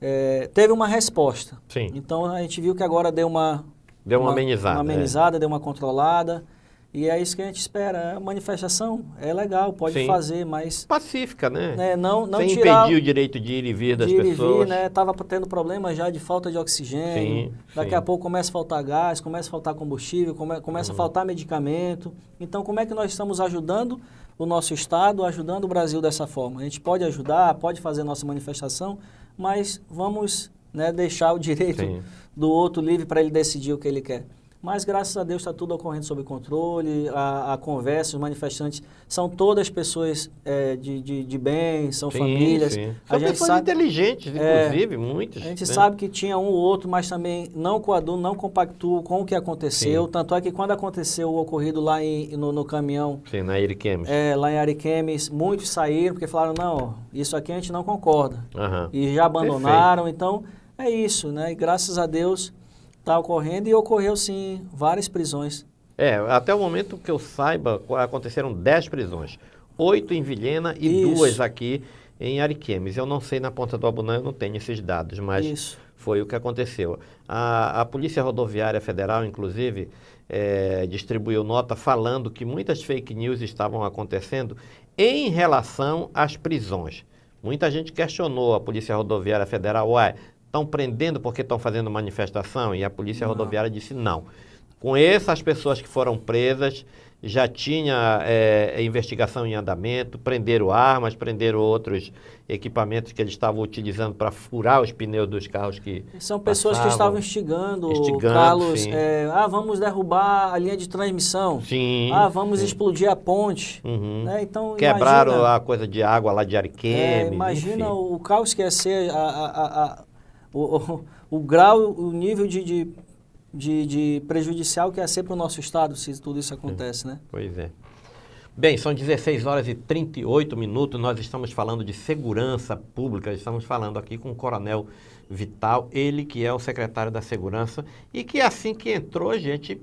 é, teve uma resposta. Sim. Então a gente viu que agora deu uma... Deu uma, uma amenizada. Uma amenizada, é. deu uma controlada. E é isso que a gente espera. A manifestação é legal, pode Sim. fazer, mas... Pacífica, né? né não, não Sem tirar, impedir o direito de ir e vir das de ir pessoas. E vir, né? Tava tendo problema já de falta de oxigênio. Sim, Daqui sim. a pouco começa a faltar gás, começa a faltar combustível, come, começa uhum. a faltar medicamento. Então, como é que nós estamos ajudando o nosso Estado, ajudando o Brasil dessa forma? A gente pode ajudar, pode fazer nossa manifestação, mas vamos né, deixar o direito sim. do outro livre para ele decidir o que ele quer. Mas graças a Deus está tudo ocorrendo sob controle, a, a, conversa, os manifestantes são todas pessoas é, de, de, de, bem, são sim, famílias. Sim. São a gente pessoas sabe, inteligentes, é, inclusive, é, muitas. A gente né? sabe que tinha um ou outro, mas também não coaduna, não compactua com o que aconteceu. Sim. Tanto é que quando aconteceu o ocorrido lá em, no, no caminhão... Sim, na Ariquemes. É, lá em Ariquemes, muitos saíram porque falaram, não, isso aqui a gente não concorda. Uhum. E já abandonaram, Perfeito. então é isso, né? E graças a Deus está ocorrendo e ocorreu sim várias prisões. É, até o momento que eu saiba, aconteceram 10 prisões. Oito em Vilhena e Isso. duas aqui em Ariquemes. Eu não sei na Ponta do Abunã, eu não tenho esses dados, mas Isso. foi o que aconteceu. A, a Polícia Rodoviária Federal, inclusive, é, distribuiu nota falando que muitas fake news estavam acontecendo em relação às prisões. Muita gente questionou a Polícia Rodoviária Federal, uai, estão prendendo porque estão fazendo manifestação? E a Polícia não. Rodoviária disse não. Com essas pessoas que foram presas, já tinha é, investigação em andamento, prenderam armas, prenderam outros equipamentos que eles estavam utilizando para furar os pneus dos carros que São pessoas passavam, que estavam instigando, instigando Carlos, é, ah, vamos derrubar a linha de transmissão, sim, ah, vamos sim. explodir a ponte. Uhum. Né? Então, Quebraram imagina, a coisa de água lá de Ariquemes. É, imagina enfim. o caos que ia ser a, a, a o, o, o grau, o nível de, de, de, de prejudicial que é ser para o nosso Estado se tudo isso acontece, né? Pois é. Bem, são 16 horas e 38 minutos, nós estamos falando de segurança pública, estamos falando aqui com o Coronel Vital, ele que é o secretário da Segurança e que assim que entrou, gente,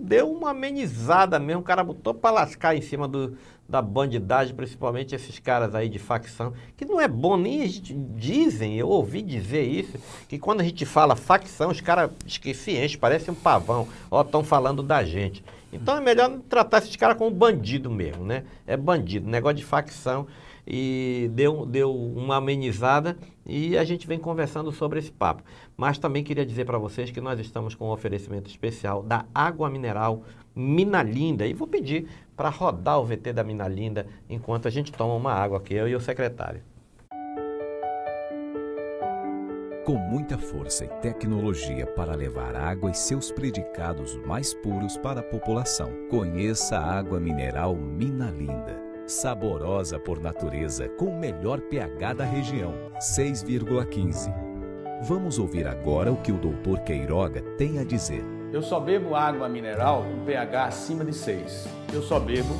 deu uma amenizada mesmo, o cara botou para lascar em cima do, da bandidagem, principalmente esses caras aí de facção, que não é bom, nem a gente dizem, eu ouvi dizer isso, que quando a gente fala facção, os caras esquecientes, parece um pavão, ó, estão falando da gente. Então é melhor tratar esses caras como bandido mesmo, né? É bandido, negócio de facção e deu, deu uma amenizada e a gente vem conversando sobre esse papo. Mas também queria dizer para vocês que nós estamos com um oferecimento especial da água mineral Mina Linda e vou pedir para rodar o VT da Mina Linda enquanto a gente toma uma água aqui, eu e o secretário. Com muita força e tecnologia para levar água e seus predicados mais puros para a população, conheça a água mineral Mina Linda saborosa por natureza, com o melhor pH da região, 6,15. Vamos ouvir agora o que o Dr. Queiroga tem a dizer. Eu só bebo água mineral com pH acima de 6. Eu só bebo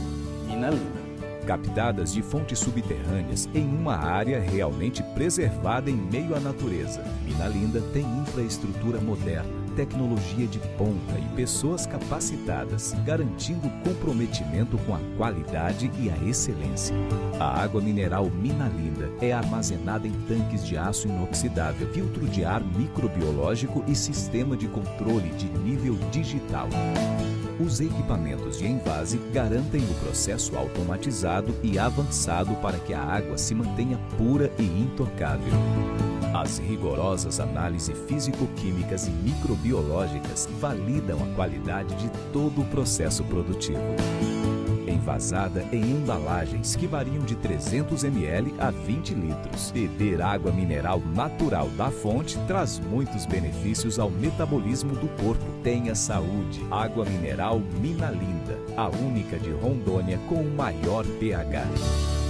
Minalina. Captadas de fontes subterrâneas em uma área realmente preservada em meio à natureza. Minalinda tem infraestrutura moderna tecnologia de ponta e pessoas capacitadas, garantindo comprometimento com a qualidade e a excelência. A água mineral Mina Linda é armazenada em tanques de aço inoxidável, filtro de ar microbiológico e sistema de controle de nível digital. Os equipamentos de envase garantem o processo automatizado e avançado para que a água se mantenha pura e intocável. As rigorosas análises físico-químicas e microbiológicas validam a qualidade de todo o processo produtivo. Envasada em embalagens que variam de 300 ml a 20 litros. Beber água mineral natural da fonte traz muitos benefícios ao metabolismo do corpo. Tenha saúde. Água mineral Mina Linda, a única de Rondônia com o maior pH.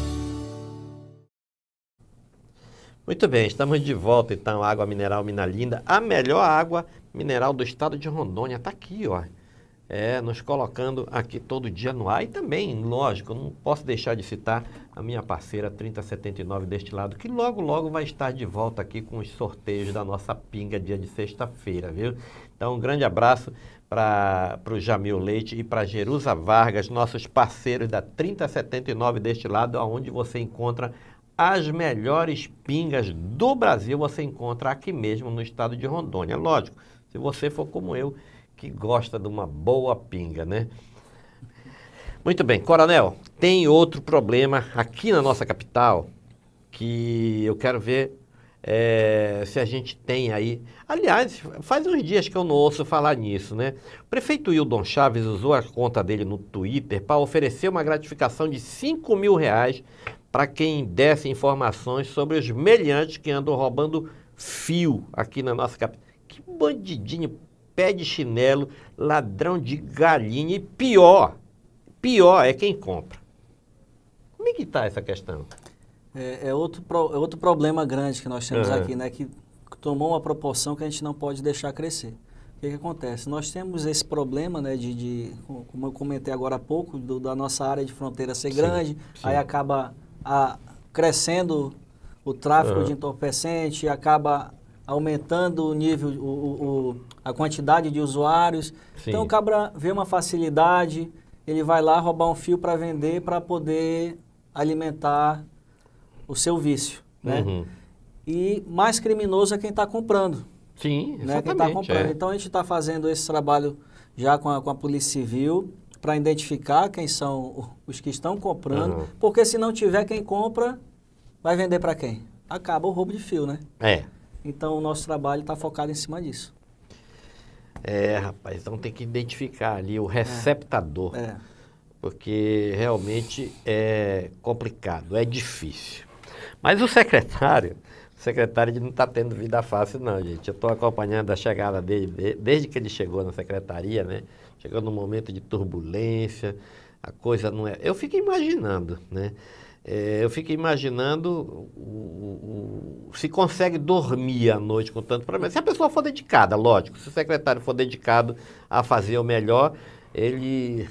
Muito bem, estamos de volta então, água mineral Minalinda, a melhor água mineral do estado de Rondônia, está aqui, ó. É, nos colocando aqui todo dia no ar e também, lógico, não posso deixar de citar a minha parceira 3079 deste lado, que logo, logo vai estar de volta aqui com os sorteios da nossa pinga dia de sexta-feira, viu? Então, um grande abraço para o Jamil Leite e para Jerusa Vargas, nossos parceiros da 3079 deste lado, onde você encontra as melhores pingas do Brasil você encontra aqui mesmo no estado de Rondônia. Lógico, se você for como eu, que gosta de uma boa pinga, né? Muito bem, Coronel, tem outro problema aqui na nossa capital que eu quero ver é, se a gente tem aí. Aliás, faz uns dias que eu não ouço falar nisso, né? O prefeito Hildon Chaves usou a conta dele no Twitter para oferecer uma gratificação de 5 mil reais para quem desse informações sobre os meliantes que andam roubando fio aqui na nossa capital. Que bandidinho, pé de chinelo, ladrão de galinha e pior, pior é quem compra. Como é que está essa questão? É, é, outro, pro, é outro problema grande que nós temos uhum. aqui, né? Que tomou uma proporção que a gente não pode deixar crescer. O que, que acontece? Nós temos esse problema, né, de, de como eu comentei agora há pouco, do, da nossa área de fronteira ser sim, grande, sim. aí acaba a, crescendo o tráfico uhum. de entorpecente, acaba aumentando o nível, o, o, a quantidade de usuários. Sim. Então o cabra vê uma facilidade, ele vai lá roubar um fio para vender para poder alimentar o seu vício, né? Uhum. E mais criminoso é quem está comprando. Sim, né? Quem está comprando. É. Então a gente está fazendo esse trabalho já com a, com a Polícia Civil para identificar quem são os que estão comprando, uhum. porque se não tiver quem compra, vai vender para quem? Acaba o roubo de fio, né? É. Então o nosso trabalho está focado em cima disso. É, rapaz, então tem que identificar ali o receptador. É. Porque realmente é complicado, é difícil. Mas o secretário, o secretário não está tendo vida fácil não, gente. Eu estou acompanhando a chegada dele desde que ele chegou na secretaria, né? Chegou num momento de turbulência, a coisa não é... Eu fico imaginando, né? É, eu fico imaginando o, o, se consegue dormir à noite com tanto problema. Se a pessoa for dedicada, lógico, se o secretário for dedicado a fazer o melhor, ele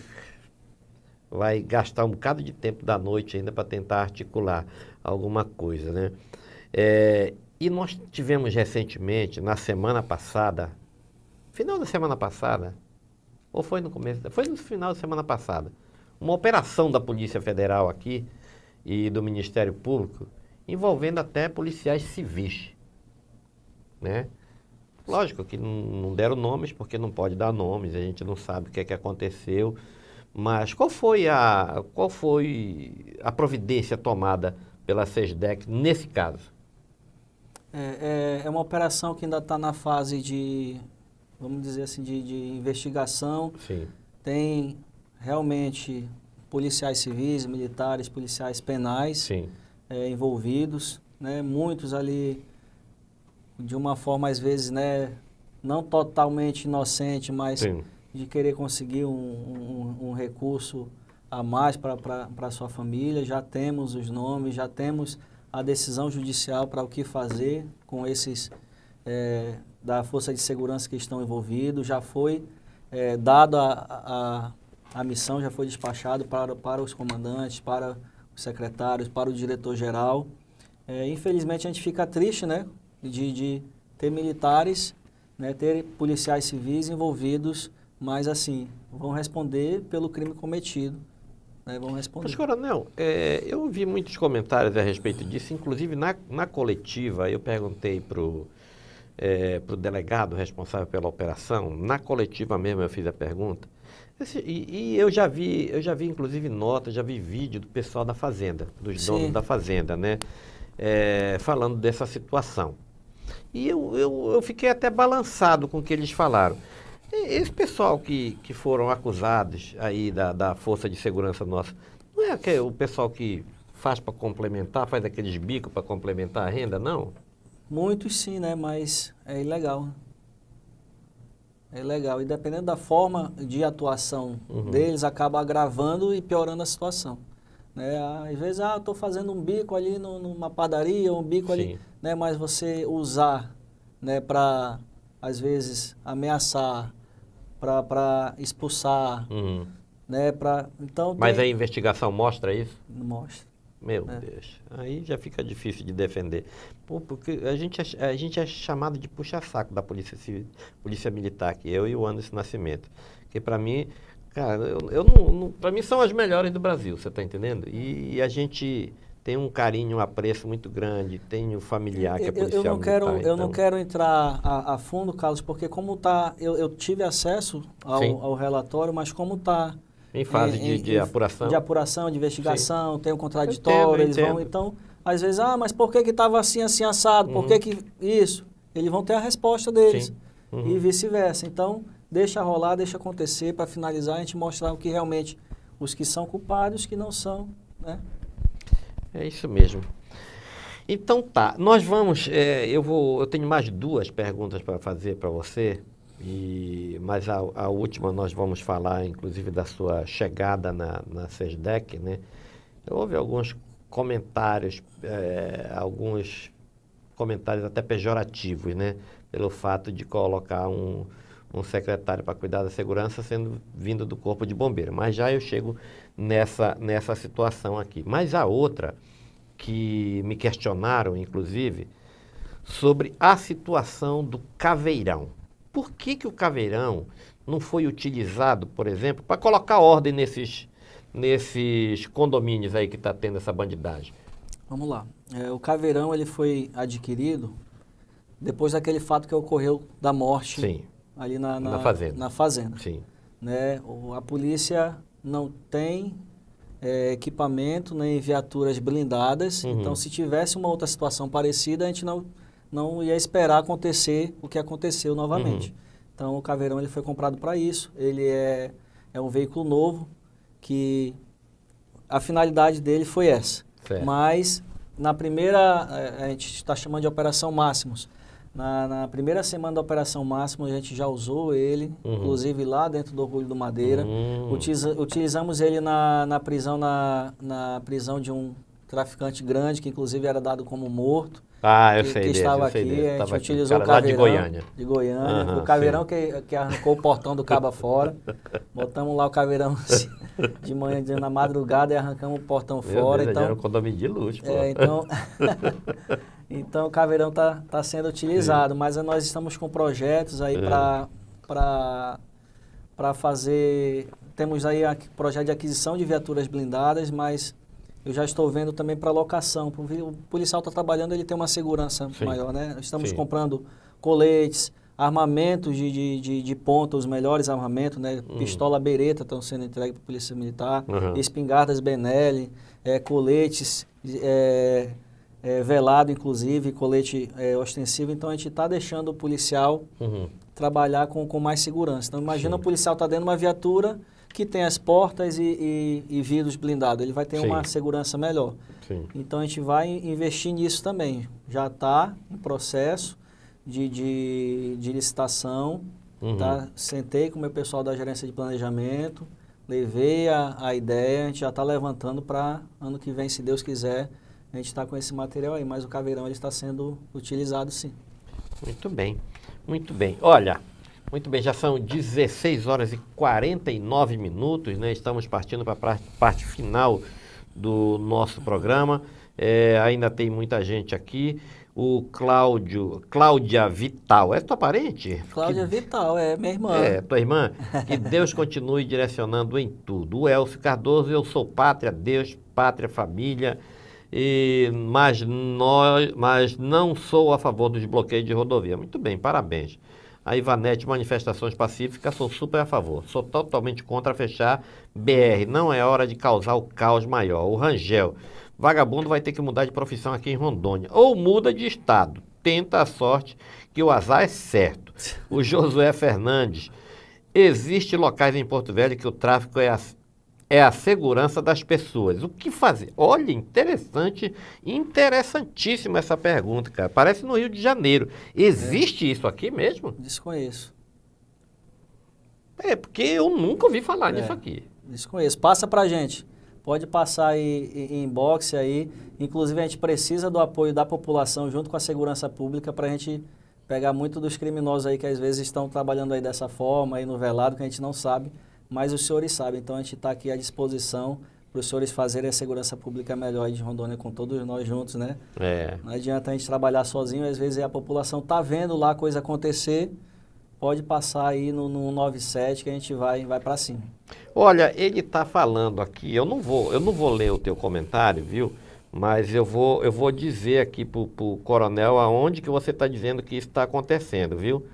vai gastar um bocado de tempo da noite ainda para tentar articular alguma coisa, né? É, e nós tivemos recentemente, na semana passada, final da semana passada, ou foi no começo, foi no final da semana passada, uma operação da Polícia Federal aqui e do Ministério Público envolvendo até policiais civis, né? Lógico que não, deram nomes porque não pode dar nomes, a gente não sabe o que é que aconteceu, mas qual foi a, qual foi a providência tomada pela SESDEC nesse caso? É, é, é uma operação que ainda está na fase de, vamos dizer assim, de, de investigação. Sim. Tem realmente policiais civis, militares, policiais penais é, envolvidos, né? Muitos ali de uma forma às vezes, né, não totalmente inocente, mas Sim de querer conseguir um, um, um recurso a mais para a sua família. Já temos os nomes, já temos a decisão judicial para o que fazer com esses é, da Força de Segurança que estão envolvidos. Já foi é, dado a, a, a missão, já foi despachado para, para os comandantes, para os secretários, para o diretor-geral. É, infelizmente, a gente fica triste né, de, de ter militares, né, ter policiais civis envolvidos mas assim, vão responder pelo crime cometido. Né? Vão responder. Mas, Coronel, é, eu vi muitos comentários a respeito disso, inclusive na, na coletiva, eu perguntei para o é, delegado responsável pela operação, na coletiva mesmo eu fiz a pergunta, esse, e, e, eu já vi, eu já vi inclusive notas, já vi vídeo do pessoal da fazenda, dos Sim. donos da fazenda, né? É, falando dessa situação. E eu, eu, eu fiquei até balançado com o que eles falaram. Esse pessoal que, que foram acusados aí da, da Força de Segurança nossa, não é aquele, o pessoal que faz para complementar, faz aqueles bicos para complementar a renda, não? Muitos sim, né? Mas é ilegal. É ilegal. E dependendo da forma de atuação uhum. deles, acaba agravando e piorando a situação. Né? Às vezes, ah, estou fazendo um bico ali no, numa padaria, um bico sim. ali, né? Mas você usar, né, para às vezes ameaçar, para expulsar, uhum. né? Pra, então Mas tem... a investigação mostra isso? Mostra. Meu é. Deus, aí já fica difícil de defender. Pô, porque a gente, é, a gente é chamado de puxa-saco da polícia, civil, polícia militar aqui, eu e o Anderson Nascimento. Que para mim, cara, eu, eu não, não para mim são as melhores do Brasil, você está entendendo? E, e a gente tem um carinho, um apreço muito grande, tem o um familiar que é policial eu não quero, militar, Eu então... não quero entrar a, a, fundo, Carlos, porque como está, eu, eu tive acesso ao, ao, relatório, mas como está Em fase em- de, em- de apuração. de apuração, de investigação, tem um contraditório, Eu entendo, eu eles vão, entendo. então, às vezes, ah, mas por que que estava assim, assim, assado? Por que que isso? Eles vão ter a resposta deles. Sim. Uhum. E vice-versa. Então, deixa rolar, deixa acontecer, para finalizar, a gente mostrar o que realmente, os que são culpados, os que não são, né? É isso mesmo. Então tá, nós vamos. é, eu vou. Eu tenho mais duas perguntas para fazer para você. E, mas a, a última nós vamos falar, inclusive, da sua chegada na, na SESDEC, né? Houve alguns comentários, é, alguns comentários até pejorativos, né? Pelo fato de colocar um, um secretário para cuidar da segurança sendo vindo do corpo de bombeiro. Mas já eu chego nessa, nessa situação aqui. Mas a outra que me questionaram, inclusive, sobre a situação do caveirão. Por que, que o caveirão não foi utilizado, por exemplo, para colocar ordem nesses, nesses condomínios aí que está tendo essa bandidagem? Vamos lá. É, o caveirão, ele foi adquirido depois daquele fato que ocorreu da morte Sim, ali na, na, Na fazenda. na fazenda. sim. né? O- A polícia não tem é, equipamento nem viaturas blindadas. Uhum. Então, se tivesse uma outra situação parecida, a gente não, não ia esperar acontecer o que aconteceu novamente. Uhum. Então, o Caveirão ele foi comprado para isso. Ele é, é um veículo novo que a finalidade dele foi essa. Certo. Mas na primeira, eh, a gente está chamando de Operação Máximos. Na, na primeira semana da Operação Máximos, a gente já usou ele, Uhum. inclusive lá dentro do Orgulho do Madeira. Hum. Utiliza- utilizamos ele na, na prisão na, na prisão de um traficante grande, que inclusive era dado como morto. Ah, eu que, sei que desse, estava sei aqui, desse. a gente aqui. utilizou Cara o lá de caveirão. Goiânia. De Goiânia. Aham, o caveirão que, que arrancou o portão do cabo fora. <laughs> Botamos lá o caveirão assim, de manhã, de- na madrugada, e arrancamos o portão Meu fora. Deus, então, era um condomínio de luxo, é, então, <laughs> <laughs> então o caveirão está tá sendo utilizado, mas nós estamos com projetos aí É. para fazer. Temos aí o projeto de aquisição de viaturas blindadas, mas eu já estou vendo também para locação. O policial está trabalhando, ele tem uma segurança Sim. maior, né? Estamos Sim. comprando coletes, armamentos de, de, de, de ponta, os melhores armamentos, né? Hum. Pistola Beretta estão sendo entregues para a Polícia Militar, Uhum. espingardas Benelli, eh, coletes eh, eh, velado, inclusive, colete eh, ostensivo. Então, a gente está deixando o policial Uhum. trabalhar com, com mais segurança. Então, imagina Sim. o policial estar dentro de uma viatura que tem as portas e, e, e vidros blindados. Ele vai ter Sim. uma segurança melhor. Sim. Então, a gente vai investir nisso também. Já está em processo de, de, de licitação. Uhum. Tá? Sentei com o meu pessoal da gerência de planejamento, levei a, a ideia, a gente já está levantando para ano que vem, se Deus quiser, a gente está com esse material aí, mas o caveirão ele está sendo utilizado sim. Muito bem, muito bem. Olha, muito bem, já são 16 horas e 49 minutos, né? Estamos partindo para a parte, parte final do nosso programa. É, ainda tem muita gente aqui. O Cláudio, Cláudia Vital, é tua parente? Cláudia Que- Vital, é minha irmã. É, tua irmã, que Deus continue direcionando em tudo. O Elcio Cardoso, eu sou pátria, Deus, pátria, família, e, mas, nós, mas não sou a favor dos bloqueios de rodovia. Muito bem, parabéns. A Ivanete, manifestações pacíficas, sou super a favor. Sou totalmente contra fechar BR. Não é hora de causar o caos maior. O Rangel, vagabundo vai ter que mudar de profissão aqui em Rondônia. Ou muda de estado. Tenta a sorte que o azar é certo. O Josué Fernandes, existe locais em Porto Velho que o tráfico é a, é a segurança das pessoas. O que fazer? Olha, interessante, interessantíssima essa pergunta, cara. Parece no Rio de Janeiro. Existe isso aqui mesmo? Desconheço. É, porque eu nunca ouvi falar É. nisso aqui. Desconheço. Passa pra gente. Pode passar aí em em inbox aí. Inclusive, a gente precisa do apoio da população junto com a segurança pública para a gente pegar muito dos criminosos aí que às vezes estão trabalhando aí dessa forma, aí no velado, que a gente não sabe, mas os senhores sabem. Então, a gente está aqui à disposição para os senhores fazerem a segurança pública melhor aí de Rondônia com todos nós juntos, né? É. Não adianta a gente trabalhar sozinho, às vezes a população tá vendo lá a coisa acontecer, pode passar aí no, no 97 que a gente vai, vai para cima. Olha, ele está falando aqui, eu não vou, eu não vou ler o teu comentário, viu? Mas eu vou, eu vou dizer aqui para o coronel aonde que você está dizendo que isso está acontecendo, viu?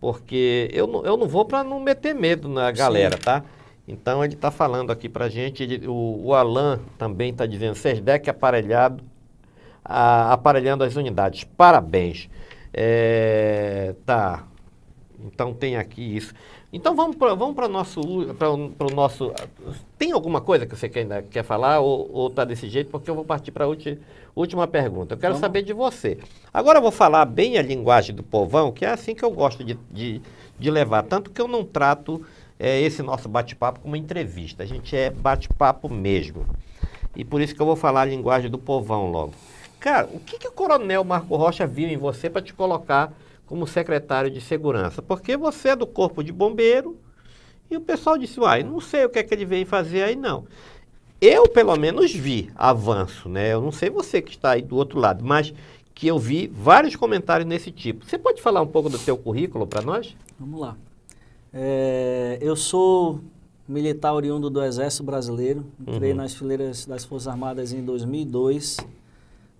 Porque eu não, eu não vou para não meter medo na galera, tá? Então ele está falando aqui para a gente, ele, o, o Alan também está dizendo, SESDEC aparelhado, a, aparelhando as unidades. Parabéns. É, tá. Então tem aqui isso. Então vamos para vamos o nosso, o nosso. Tem alguma coisa que você quer, ainda quer falar ou está desse jeito? Porque eu vou partir para a última pergunta. Eu quero vamos. saber de você. Agora eu vou falar bem a linguagem do povão, que é assim que eu gosto de, de, de levar. Tanto que eu não trato é, esse nosso bate-papo como entrevista. A gente é bate-papo mesmo. E por isso que eu vou falar a linguagem do povão logo. Cara, o que, que o coronel Marco Rocha viu em você para te colocar como secretário de segurança, porque você é do corpo de bombeiro e o pessoal disse, uai, não sei o que é que ele vem fazer aí não. Eu, pelo menos, vi avanço, né? Eu não sei você que está aí do outro lado, mas que eu vi vários comentários nesse tipo. Você pode falar um pouco do seu currículo para nós? Vamos lá. É, eu sou militar oriundo do Exército Brasileiro. Entrei uhum. nas fileiras das Forças Armadas em 2002,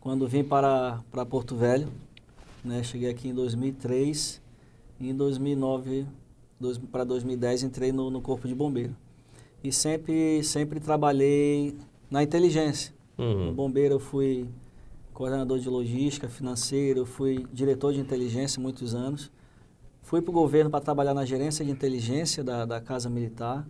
quando vim para, para Porto Velho. Né? Cheguei aqui em 2003 e em 2009 para 2010 entrei no, no, Corpo de Bombeiro. E sempre, sempre trabalhei na inteligência. Uhum. No bombeiro eu fui coordenador de logística, financeiro, fui diretor de inteligência muitos anos. Fui para o governo para trabalhar na gerência de inteligência da, da Casa Militar.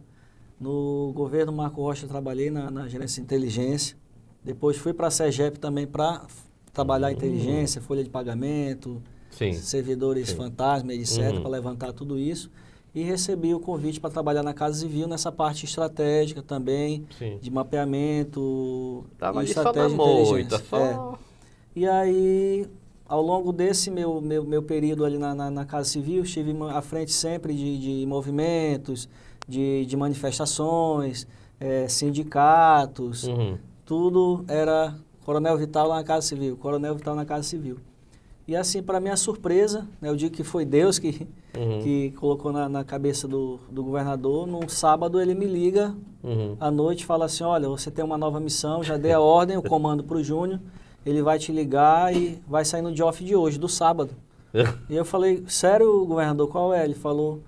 No governo Marco Rocha trabalhei na, na gerência de inteligência. Depois fui para a SEGEP também para trabalhar a inteligência, folha de pagamento, Sim. servidores Sim. fantasma, etc., uhum. para levantar tudo isso. E recebi o convite para trabalhar na Casa Civil nessa parte estratégica também, Sim. de mapeamento Tava e estratégia só de inteligência. Moita, só... É. E aí, ao longo desse meu, meu, meu período ali na, na, na, Casa Civil, estive à frente sempre de, de movimentos, de, de manifestações, é, sindicatos, uhum. tudo era Coronel Vital na Casa Civil, Coronel Vital na Casa Civil. E assim, para minha surpresa, né, eu digo que foi Deus que, uhum. que colocou na, na cabeça do, do, governador, num sábado ele me liga uhum. à noite e fala assim, olha, você tem uma nova missão, já dei a ordem, o comando para o Júnior, ele vai te ligar e vai sair no off de hoje, do sábado. <laughs> e eu falei, sério, governador, qual é? Ele falou,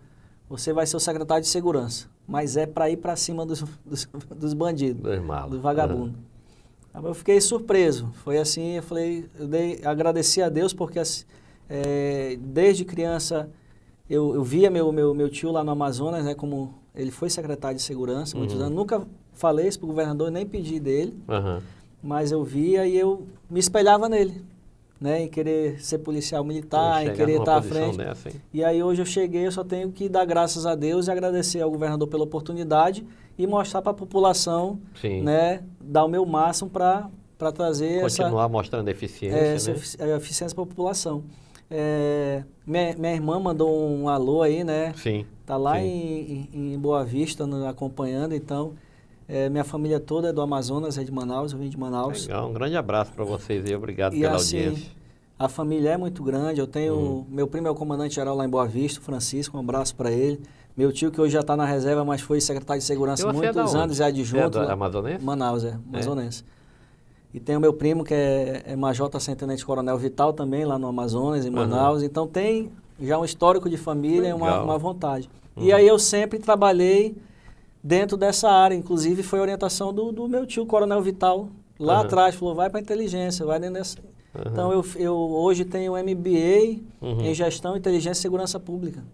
você vai ser o secretário de segurança, mas é para ir para cima dos, dos, dos bandidos, do vagabundo. Uhum. Eu fiquei surpreso. Foi assim, eu falei, eu dei, agradeci a Deus porque é, desde criança eu, eu via meu, meu, meu tio lá no Amazonas, né, como ele foi secretário de segurança muitos uhum. anos. Nunca falei isso para o governador, nem pedi dele, uhum. mas eu via e eu me espelhava nele, né, em querer ser policial militar, em querer estar à frente. Dessa, e aí hoje eu cheguei, eu só tenho que dar graças a Deus e agradecer ao governador pela oportunidade e mostrar para a população, Sim. né, dar o meu máximo para para trazer continuar essa, mostrando eficiência, é, essa né? eficiência para a população. É, minha, minha, irmã mandou um alô aí, né? Sim. Tá lá sim. Em, em, Boa Vista, no, acompanhando, então é, minha família toda é do Amazonas, é de Manaus, eu vim de Manaus. Legal, um grande abraço para vocês e obrigado e pela assim, audiência. A família é muito grande, eu tenho, uhum. meu primo é o comandante geral lá em Boa Vista, Francisco, um abraço para ele. Meu tio, que hoje já está na reserva, mas foi secretário de segurança há muitos anos e adjunto. É Amazonense? Manaus, é, Amazonense. É. E tem o meu primo, que é, é Major Sem Tenente Coronel Vital também, lá no Amazonas, em Manaus. Uhum. Então tem já um histórico de família e uma, uma vontade. Uhum. E aí eu sempre trabalhei dentro dessa área. Inclusive foi orientação do, do meu tio, Coronel Vital, lá uhum. atrás. Falou, vai para inteligência, vai dentro dessa... Então eu, eu hoje tenho MBA uhum. em Gestão, Inteligência e Segurança Pública.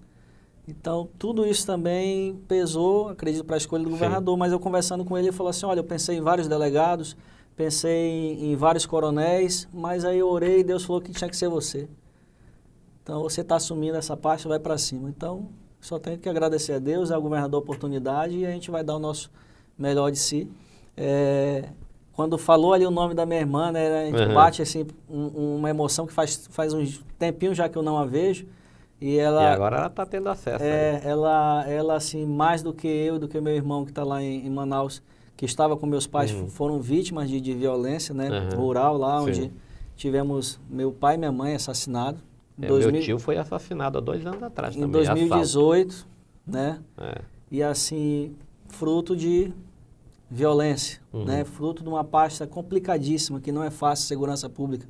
Então, tudo isso também pesou, acredito, para a escolha do Sim. governador. Mas eu conversando com ele, ele falou assim: olha, eu pensei em vários delegados, pensei em, em vários coronéis, mas aí eu orei e Deus falou que tinha que ser você. Então, você está assumindo essa parte, vai para cima. Então, só tenho que agradecer a Deus, ao governador a oportunidade e a gente vai dar o nosso melhor de si. É, quando falou ali o nome da minha irmã, né, a gente uhum. bate assim, um, uma emoção que faz, faz um tempinho já que eu não a vejo. E, ela, e agora ela está tendo acesso. É, ela, ela, assim, mais do que eu, do que meu irmão que está lá em, em, Manaus, que estava com meus pais, uhum. foram vítimas de, de violência, né? Uhum. Rural, lá Sim. onde tivemos meu pai e minha mãe assassinados. É, 2000, meu tio foi assassinado há dois anos atrás em também. Em 2018, assalto. né? É. E assim, fruto de violência, uhum. né? Fruto de uma pasta complicadíssima, que não é fácil, segurança pública.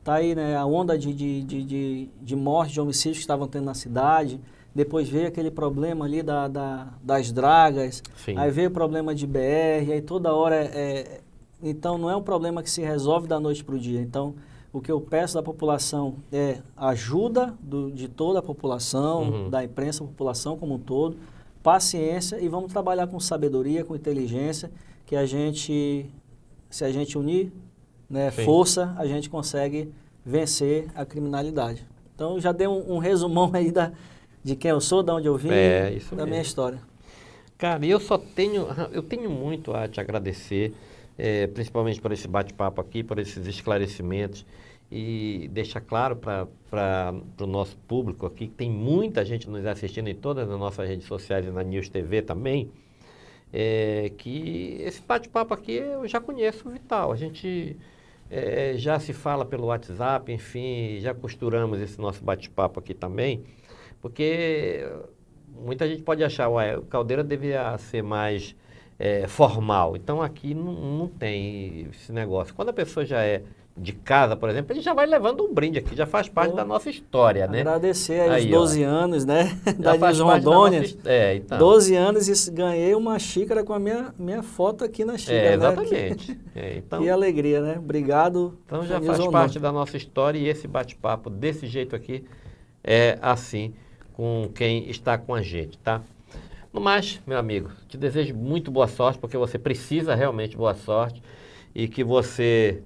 Está aí né, a onda de, de, de, de, de morte, de homicídios que estavam tendo na cidade, depois veio aquele problema ali da, da das dragas, Sim. aí veio o problema de BR, aí toda hora é, é- Então não é um problema que se resolve da noite para o dia. Então o que eu peço da população é ajuda do- de toda a população, Uhum. da imprensa, população como um todo, paciência e vamos trabalhar com sabedoria, com inteligência, que a gente, se a gente unir né, Sim. força, a gente consegue vencer a criminalidade. Então já dei um, um resumão aí da, de quem eu sou, de onde eu vim, É, da minha mesmo. história. Cara, eu só tenho, eu tenho muito a te agradecer, eh, principalmente por esse bate-papo aqui, por esses esclarecimentos e deixar claro para o nosso público aqui, que tem muita gente nos assistindo em todas as nossas redes sociais e na News TV também, eh, que esse bate-papo aqui eu já conheço o Vital. A gente eh, já se fala pelo WhatsApp, enfim, já costuramos esse nosso bate-papo aqui também, porque muita gente pode achar, ué, o Caldeira devia ser mais eh, formal. Então aqui não, não tem esse negócio. Quando a pessoa já é de casa, por exemplo, ele já vai levando um brinde aqui, já faz parte Pô, da nossa história, né? Agradecer aí, Aí, os ó. 12 anos, né? <laughs> Da da Rondônia. nossa É, então. 12 anos e ganhei uma xícara com a minha, minha foto aqui na xícara, É, né? exatamente. <laughs> É, então, Que alegria, né? Obrigado. então já faz Rondônia. parte da nossa história e esse bate-papo desse jeito aqui é assim com quem está com a gente, tá? No mais, meu amigo, te desejo muito boa sorte, porque você precisa realmente boa sorte e que você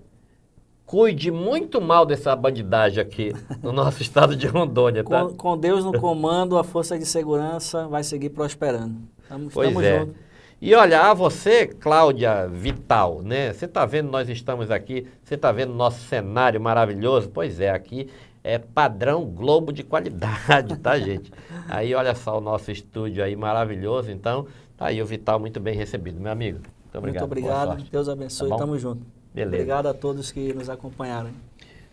cuide muito mal dessa bandidagem aqui no nosso <laughs> estado de Rondônia, tá? Com, com Deus no comando, a força de segurança vai seguir prosperando. Tamo, Pois é. junto. E olha, a você, Cláudia Vital, né? Você está vendo, nós estamos aqui, você está vendo nosso cenário maravilhoso? Pois é, aqui é padrão Globo de qualidade, tá, <laughs> gente? Aí olha só o nosso estúdio aí maravilhoso, então tá aí o Vital muito bem recebido, meu amigo. Muito obrigado. Muito obrigado. Deus abençoe. Tá? Tamo junto. Beleza. Obrigado a todos que nos acompanharam.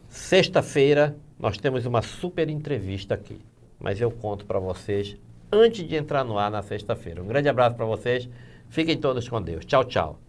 Sexta-feira nós temos uma super entrevista aqui, mas eu conto para vocês antes de entrar no ar na sexta-feira. Um grande abraço para vocês. Fiquem todos com Deus. Tchau, tchau.